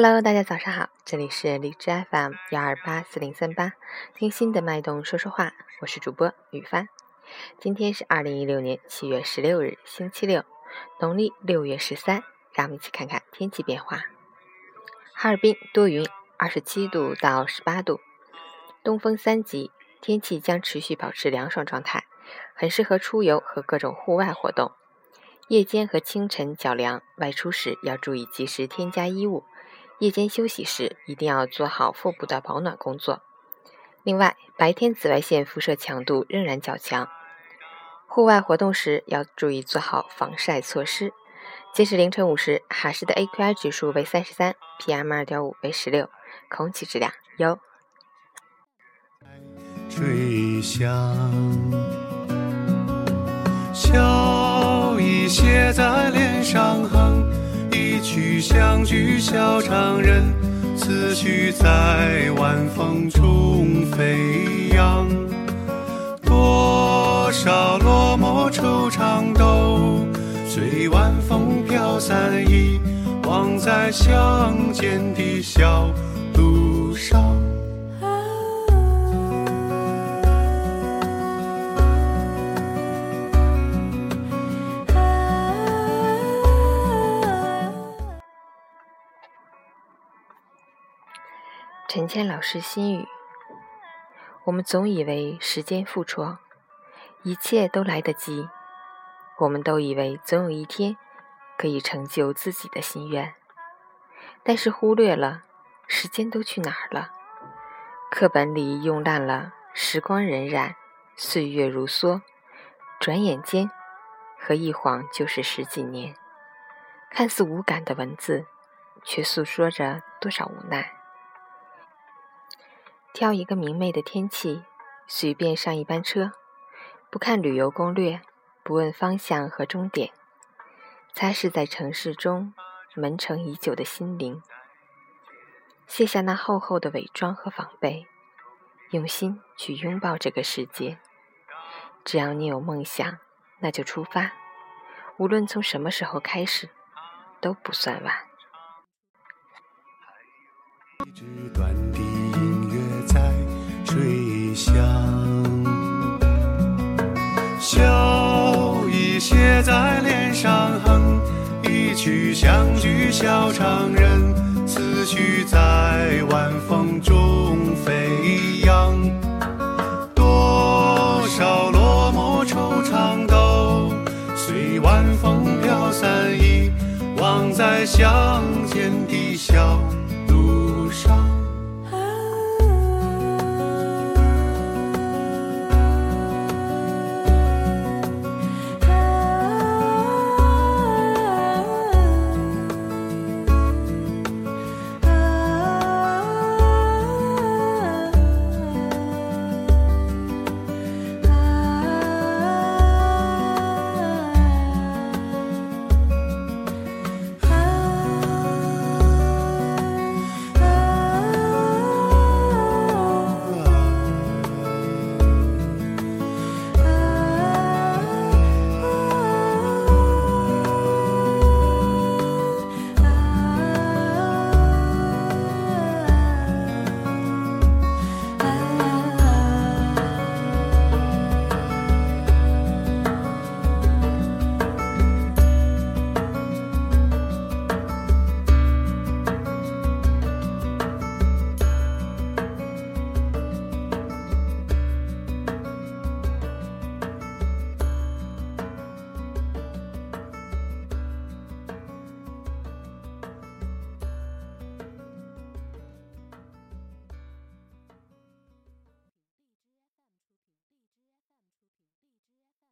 Hello，大家早上好，这里是荔枝 FM 幺二八四零三八，听心的脉动说说话，我是主播雨帆。今天是二零一六年七月十六日，星期六，农历六月十三。让我们一起看看天气变化。哈尔滨多云，二十七度到十八度，东风三级，天气将持续保持凉爽状态，很适合出游和各种户外活动。夜间和清晨较凉，外出时要注意及时添加衣物。夜间休息时一定要做好腹部的保暖工作。另外，白天紫外线辐射强度仍然较强，户外活动时要注意做好防晒措施。截止凌晨五时，哈市的 AQI 指数为三十三，PM 二点五为十六，空气质量优。吹响。笑意写在脸上，哼一曲相聚笑长人，思绪在晚风中飞扬。多少落寞惆怅都随晚风飘散，遗忘在乡间的小路上。陈谦老师心语：我们总以为时间付出，一切都来得及；我们都以为总有一天可以成就自己的心愿，但是忽略了时间都去哪儿了。课本里用烂了，时光荏苒，岁月如梭，转眼间和一晃就是十几年。看似无感的文字，却诉说着多少无奈。挑一个明媚的天气，随便上一班车，不看旅游攻略，不问方向和终点，擦拭在城市中蒙尘已久的心灵，卸下那厚厚的伪装和防备，用心去拥抱这个世界。只要你有梦想，那就出发，无论从什么时候开始，都不算晚。吹香，笑意写在脸上，哼一曲相聚笑长人。此曲在晚风中飞扬，多少落寞惆怅都随晚风飘散，遗忘在乡间的。